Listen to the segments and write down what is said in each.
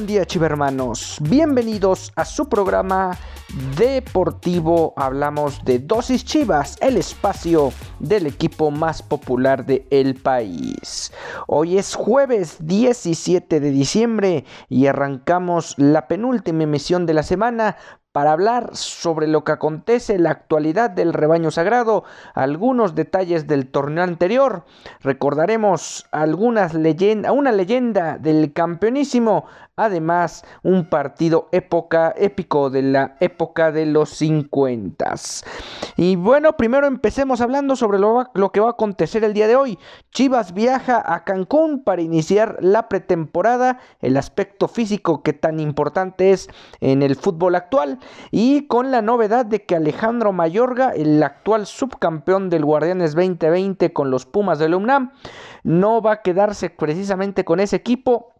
Buen día, chivermanos. Bienvenidos a su programa deportivo hablamos de Dosis Chivas, el espacio del equipo más popular del el país. Hoy es jueves 17 de diciembre y arrancamos la penúltima emisión de la semana para hablar sobre lo que acontece en la actualidad del rebaño sagrado, algunos detalles del torneo anterior, recordaremos algunas leyendas, una leyenda del campeonísimo, además un partido época épico de la época de los 50. Y bueno, primero empecemos hablando sobre lo, lo que va a acontecer el día de hoy. Chivas viaja a Cancún para iniciar la pretemporada, el aspecto físico que tan importante es en el fútbol actual y con la novedad de que Alejandro Mayorga, el actual subcampeón del Guardianes 2020 con los Pumas de la UNAM, no va a quedarse precisamente con ese equipo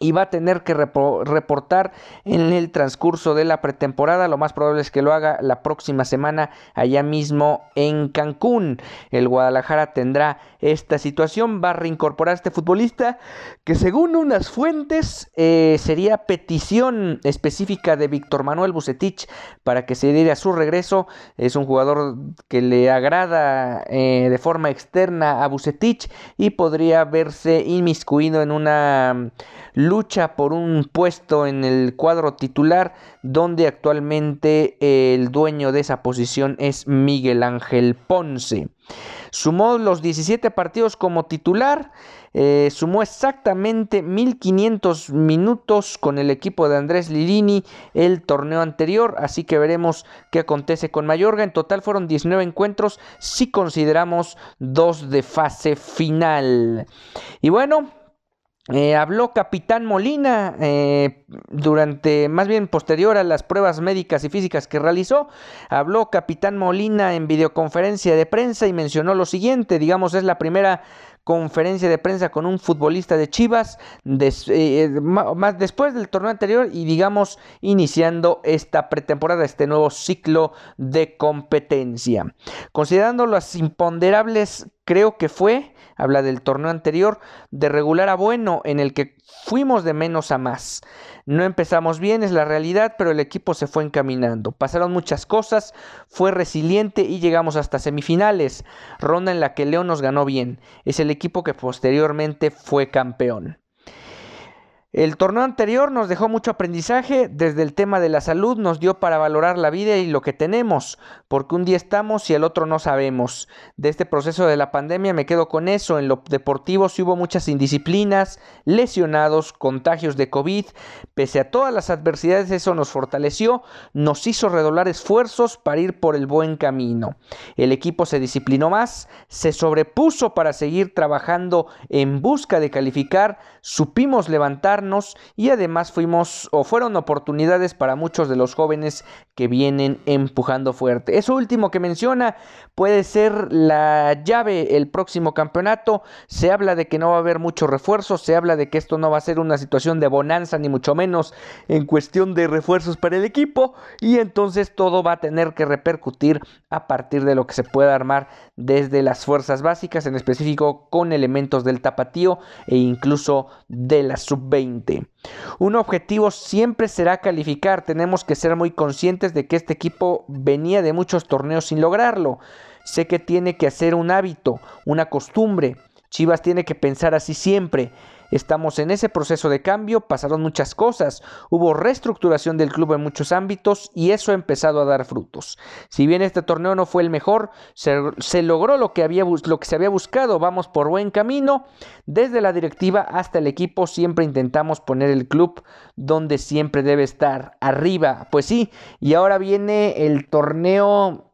y va a tener que reportar en el transcurso de la pretemporada. Lo más probable es que lo haga la próxima semana allá mismo en Cancún. El Guadalajara tendrá esta situación, va a reincorporar a este futbolista que según unas fuentes eh, sería petición específica de Víctor Manuel Bucetich para que se diera su regreso. Es un jugador que le agrada eh, de forma externa a Bucetich y podría verse inmiscuido en una lucha por un puesto en el cuadro titular donde actualmente el dueño de esa posición es Miguel Ángel Ponce. Sumó los 17 partidos como titular, eh, sumó exactamente 1500 minutos con el equipo de Andrés Lirini el torneo anterior, así que veremos qué acontece con Mayorga. En total fueron 19 encuentros si consideramos dos de fase final. Y bueno, eh, habló Capitán Molina eh, durante, más bien posterior a las pruebas médicas y físicas que realizó. Habló Capitán Molina en videoconferencia de prensa y mencionó lo siguiente, digamos, es la primera conferencia de prensa con un futbolista de Chivas eh, más después del torneo anterior y digamos iniciando esta pretemporada, este nuevo ciclo de competencia. Considerando las imponderables, creo que fue habla del torneo anterior, de regular a bueno, en el que fuimos de menos a más. No empezamos bien, es la realidad, pero el equipo se fue encaminando. Pasaron muchas cosas, fue resiliente y llegamos hasta semifinales, ronda en la que León nos ganó bien. Es el equipo que posteriormente fue campeón. El torneo anterior nos dejó mucho aprendizaje, desde el tema de la salud nos dio para valorar la vida y lo que tenemos, porque un día estamos y el otro no sabemos. De este proceso de la pandemia me quedo con eso, en lo deportivo sí hubo muchas indisciplinas, lesionados, contagios de COVID, pese a todas las adversidades eso nos fortaleció, nos hizo redoblar esfuerzos para ir por el buen camino. El equipo se disciplinó más, se sobrepuso para seguir trabajando en busca de calificar, supimos levantar y además fuimos o fueron oportunidades para muchos de los jóvenes que vienen empujando fuerte. Eso último que menciona puede ser la llave el próximo campeonato. Se habla de que no va a haber muchos refuerzos, se habla de que esto no va a ser una situación de bonanza ni mucho menos en cuestión de refuerzos para el equipo y entonces todo va a tener que repercutir a partir de lo que se pueda armar desde las fuerzas básicas, en específico con elementos del tapatío e incluso de la sub-20. Un objetivo siempre será calificar. Tenemos que ser muy conscientes de que este equipo venía de muchos torneos sin lograrlo. Sé que tiene que hacer un hábito, una costumbre. Chivas tiene que pensar así siempre. Estamos en ese proceso de cambio, pasaron muchas cosas, hubo reestructuración del club en muchos ámbitos y eso ha empezado a dar frutos. Si bien este torneo no fue el mejor, se, logró lo que, había, lo que se había buscado, vamos por buen camino. Desde la directiva hasta el equipo siempre intentamos poner el club donde siempre debe estar, arriba. Pues sí, y ahora viene el torneo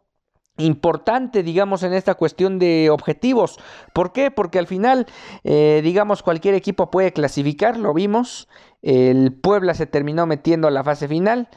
importante, digamos, en esta cuestión de objetivos. ¿Por qué? Porque al final, eh, digamos, cualquier equipo puede clasificar, lo vimos. El Puebla se terminó metiendo a la fase final.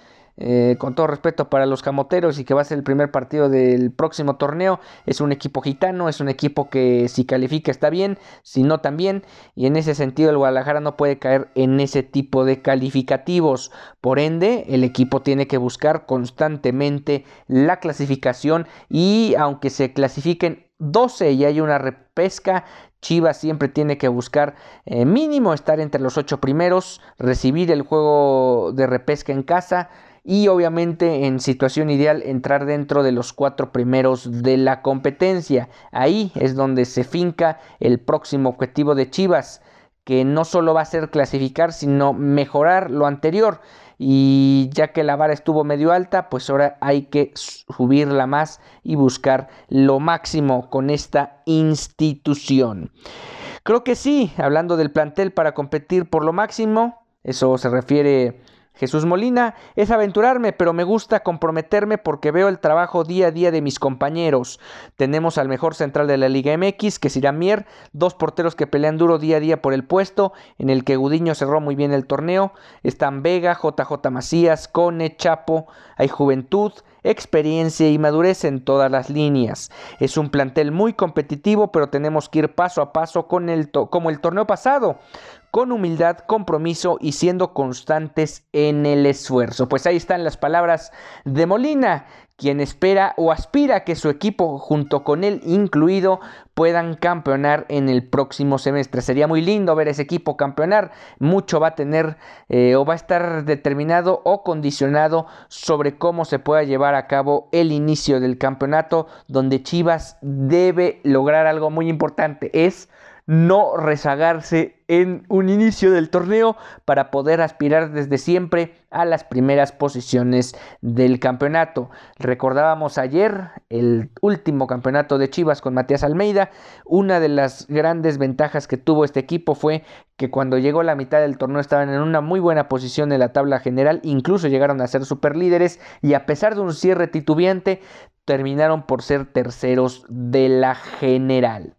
Eh, con todo respeto para los camoteros y que va a ser el primer partido del próximo torneo, es un equipo gitano, es un equipo que si califica está bien, si no también, y en ese sentido el Guadalajara no puede caer en ese tipo de calificativos. Por ende, el equipo tiene que buscar constantemente la clasificación y aunque se clasifiquen 12 y hay una repesca, Chivas siempre tiene que buscar eh, mínimo estar entre los 8 primeros, recibir el juego de repesca en casa y obviamente en situación ideal entrar dentro de los cuatro primeros de la competencia. Ahí es donde se finca el próximo objetivo de Chivas, que no solo va a ser clasificar, sino mejorar lo anterior. Y ya que la vara estuvo medio alta, pues ahora hay que subirla más y buscar lo máximo con esta institución. Creo que sí, hablando del plantel para competir por lo máximo, eso se refiere Jesús Molina es aventurarme, pero me gusta comprometerme porque veo el trabajo día a día de mis compañeros. Tenemos al mejor central de la Liga MX, que es Mier, dos porteros que pelean duro día a día por el puesto, en el que Gudiño cerró muy bien el torneo. Están Vega, JJ Macías, Cone, Chapo, hay juventud, experiencia y madurez en todas las líneas. Es un plantel muy competitivo, pero tenemos que ir paso a paso con el como el torneo pasado con humildad, compromiso y siendo constantes en el esfuerzo. Pues ahí están las palabras de Molina, quien espera o aspira a que su equipo, junto con él incluido, puedan campeonar en el próximo semestre. Sería muy lindo ver ese equipo campeonar. Mucho va a tener eh, o va a estar determinado o condicionado sobre cómo se pueda llevar a cabo el inicio del campeonato, donde Chivas debe lograr algo muy importante. Es no rezagarse en un inicio del torneo para poder aspirar desde siempre a las primeras posiciones del campeonato. Recordábamos ayer el último campeonato de Chivas con Matías Almeida. Una de las grandes ventajas que tuvo este equipo fue que cuando llegó la mitad del torneo estaban en una muy buena posición en la tabla general, incluso llegaron a ser superlíderes y a pesar de un cierre titubeante terminaron por ser terceros de la general.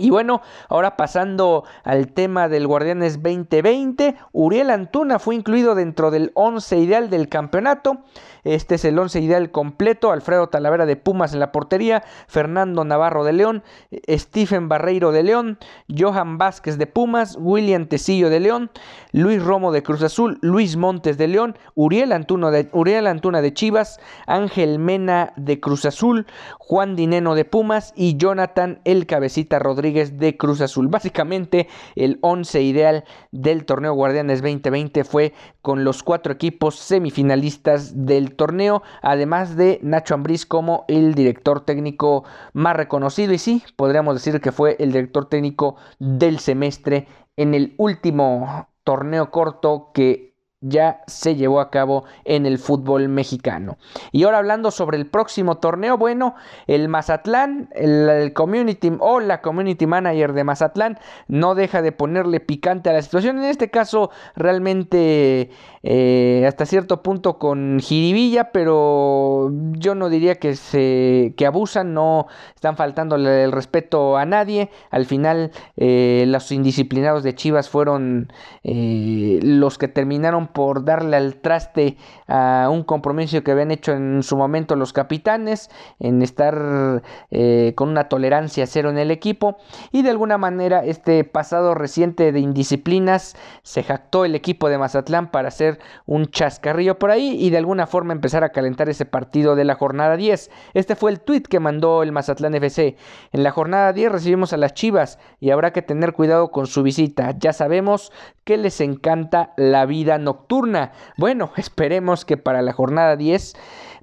Y bueno, ahora pasando al tema del Guardianes 2020, Uriel Antuna fue incluido dentro del 11 ideal del campeonato. Este es el 11 ideal completo. Alfredo Talavera de Pumas en la portería, Fernando Navarro de León, Stephen Barreiro de León, Johan Vázquez de Pumas, William Tecillo de León, Luis Romo de Cruz Azul, Luis Montes de León, Uriel Antuna de, Uriel Antuna de Chivas, Ángel Mena de Cruz Azul, Juan Dineno de Pumas y Jonathan El Cabecita Rodríguez de Cruz Azul. Básicamente el 11 ideal del torneo Guardianes 2020 fue con los cuatro equipos semifinalistas del torneo, además de Nacho Ambriz como el director técnico más reconocido y sí, podríamos decir que fue el director técnico del semestre en el último torneo corto que ya se llevó a cabo en el fútbol mexicano. Y ahora hablando sobre el próximo torneo, bueno, el Mazatlán, el, community o la community manager de Mazatlán no deja de ponerle picante a la situación. En este caso, realmente eh, hasta cierto punto con jiribilla, pero yo no diría que se que abusan, no están faltando el respeto a nadie. Al final, eh, los indisciplinados de Chivas fueron eh, los que terminaron por darle al traste a un compromiso que habían hecho en su momento los capitanes, en estar eh, con una tolerancia cero en el equipo y de alguna manera este pasado reciente de indisciplinas se jactó el equipo de Mazatlán para hacer un chascarrillo por ahí y de alguna forma empezar a calentar ese partido de la jornada 10. Este fue el tweet que mandó el Mazatlán FC. En la jornada 10 recibimos a las Chivas y habrá que tener cuidado con su visita. Ya sabemos que les encanta la vida nocturna nocturna. Bueno, esperemos que para la jornada 10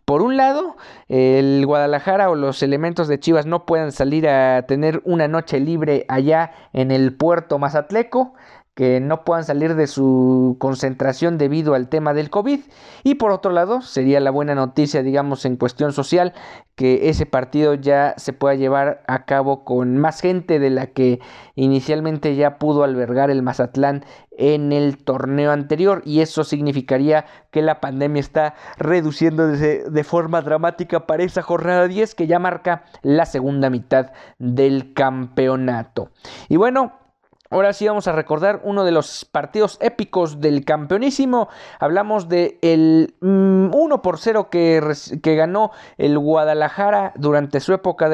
por un lado, el Guadalajara o los elementos de Chivas no puedan salir a tener una noche libre allá en el puerto Mazatleco, que no puedan salir de su concentración debido al tema del COVID. Y por otro lado, sería la buena noticia, digamos, en cuestión social, que ese partido ya se pueda llevar a cabo con más gente de la que inicialmente ya pudo albergar el Mazatlán en el torneo anterior y eso significaría que la pandemia está reduciéndose de forma dramática para esa jornada 10 que ya marca la segunda mitad del campeonato. Y bueno, Ahora sí vamos a recordar uno de los partidos épicos del campeonísimo. Hablamos de el 1 mm, por 0 que, ganó el Guadalajara durante su, época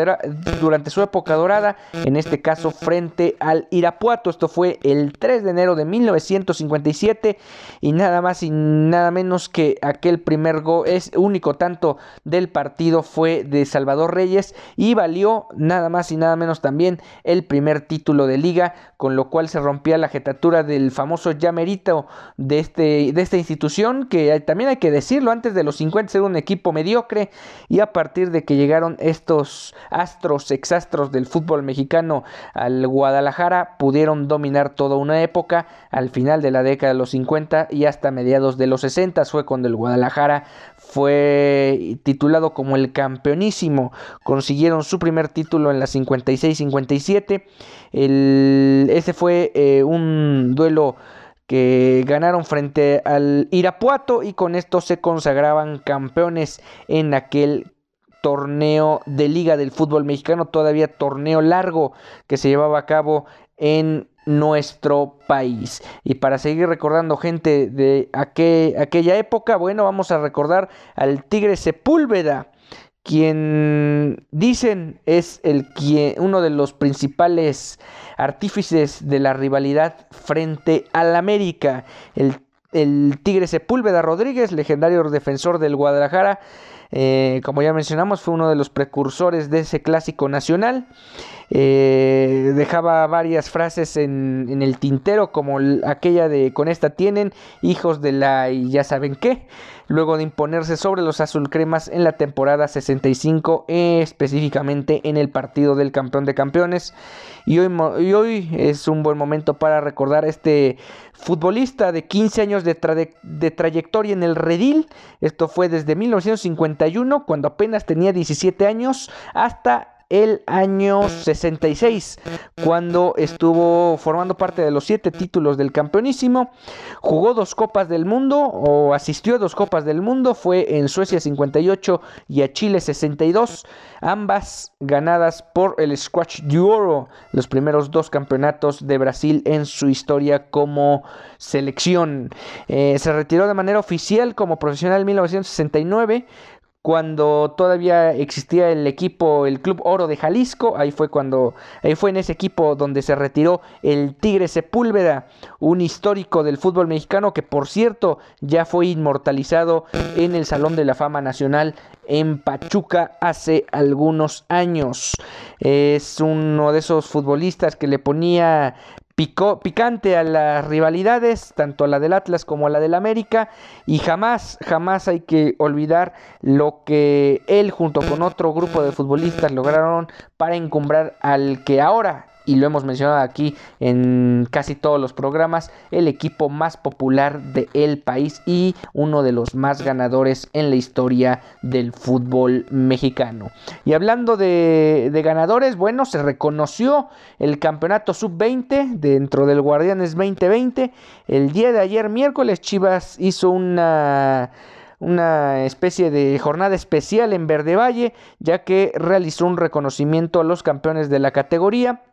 durante su época dorada, en este caso frente al Irapuato. Esto fue el 3 de enero de 1957 y nada más y nada menos que aquel primer gol, es único tanto del partido fue de Salvador Reyes y valió nada más y nada menos también el primer título de liga con lo cual se rompía la jetatura del famoso llamerito de, este, de esta institución, que también hay que decirlo, antes de los 50 era un equipo mediocre y a partir de que llegaron estos astros, exastros del fútbol mexicano al Guadalajara, pudieron dominar toda una época, al final de la década de los 50 y hasta mediados de los 60 fue cuando el Guadalajara fue titulado como el campeonísimo. Consiguieron su primer título en la 56-57. Ese fue eh, un duelo que ganaron frente al Irapuato y con esto se consagraban campeones en aquel torneo de liga del fútbol mexicano, todavía torneo largo que se llevaba a cabo en nuestro país. Y para seguir recordando gente de aquella época, bueno, vamos a recordar al Tigre Sepúlveda, quien dicen es el quien, uno de los principales artífices de la rivalidad frente al América. El, el Tigre Sepúlveda Rodríguez, legendario defensor del Guadalajara, eh, como ya mencionamos, fue uno de los precursores de ese clásico nacional. Eh, dejaba varias frases en, el tintero, como aquella de con esta tienen hijos de la y ya saben qué, luego de imponerse sobre los azulcremas en la temporada 65, específicamente en el partido del campeón de campeones. Y hoy, y hoy es un buen momento para recordar a este futbolista de 15 años de, de trayectoria en el redil. Esto fue desde 1951, cuando apenas tenía 17 años, hasta el año 66, cuando estuvo formando parte de los siete títulos del campeonísimo. Jugó dos Copas del Mundo o asistió a dos Copas del Mundo, fue en Suecia 58 y a Chile 62, ambas ganadas por el Squash de Oro, los primeros dos campeonatos de Brasil en su historia como selección. Eh, se retiró de manera oficial como profesional en 1969 cuando todavía existía el equipo, el Club Oro de Jalisco, ahí fue cuando, ahí fue en ese equipo donde se retiró el Tigre Sepúlveda, un histórico del fútbol mexicano que por cierto ya fue inmortalizado en el Salón de la Fama Nacional en Pachuca hace algunos años. Es uno de esos futbolistas que le ponía picante a las rivalidades, tanto a la del Atlas como a la del América, y jamás, jamás hay que olvidar lo que él junto con otro grupo de futbolistas lograron para encumbrar al que ahora y lo hemos mencionado aquí en casi todos los programas, el equipo más popular del país y uno de los más ganadores en la historia del fútbol mexicano. Y hablando de, ganadores, bueno, se reconoció el campeonato sub-20 dentro del Guardianes 2020. El día de ayer, miércoles, Chivas hizo una una especie de jornada especial en Verde Valle, ya que realizó un reconocimiento a los campeones de la categoría.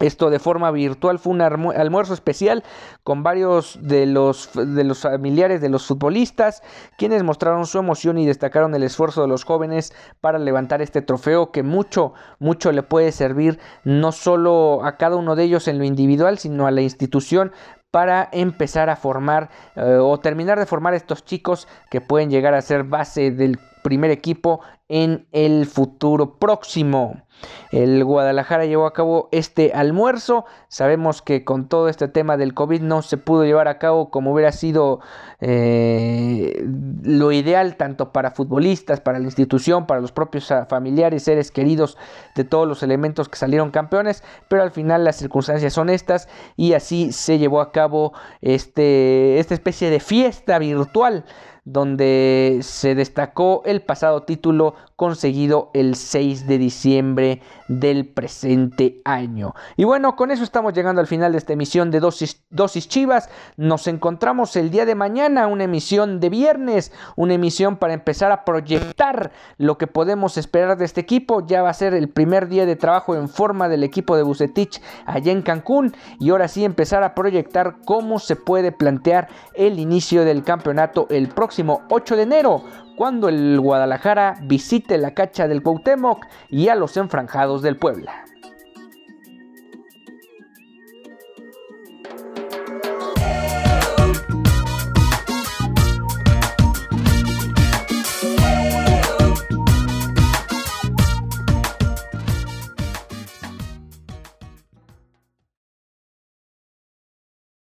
Esto de forma virtual fue un almuerzo especial con varios de los, de los familiares de los futbolistas, quienes mostraron su emoción y destacaron el esfuerzo de los jóvenes para levantar este trofeo que mucho, mucho le puede servir no solo a cada uno de ellos en lo individual, sino a la institución para empezar a formar eh, o terminar de formar estos chicos que pueden llegar a ser base del primer equipo en el futuro próximo. El Guadalajara llevó a cabo este almuerzo. Sabemos que con todo este tema del COVID no se pudo llevar a cabo como hubiera sido eh, lo ideal tanto para futbolistas, para la institución, para los propios ah, familiares, seres queridos de todos los elementos que salieron campeones. Pero al final las circunstancias son estas y así se llevó a cabo este, esta especie de fiesta virtual donde se destacó el pasado título conseguido el 6 de diciembre del presente año. Y bueno, con eso estamos llegando al final de esta emisión de Dosis, Dosis Chivas. Nos encontramos el día de mañana, una emisión de viernes, una emisión para empezar a proyectar lo que podemos esperar de este equipo. Ya va a ser el primer día de trabajo en forma del equipo de Bucetich allá en Cancún y ahora sí empezar a proyectar cómo se puede plantear el inicio del campeonato el próximo 8 de enero cuando el Guadalajara visite la cacha del Cuauhtémoc y a los enfranjados del Puebla.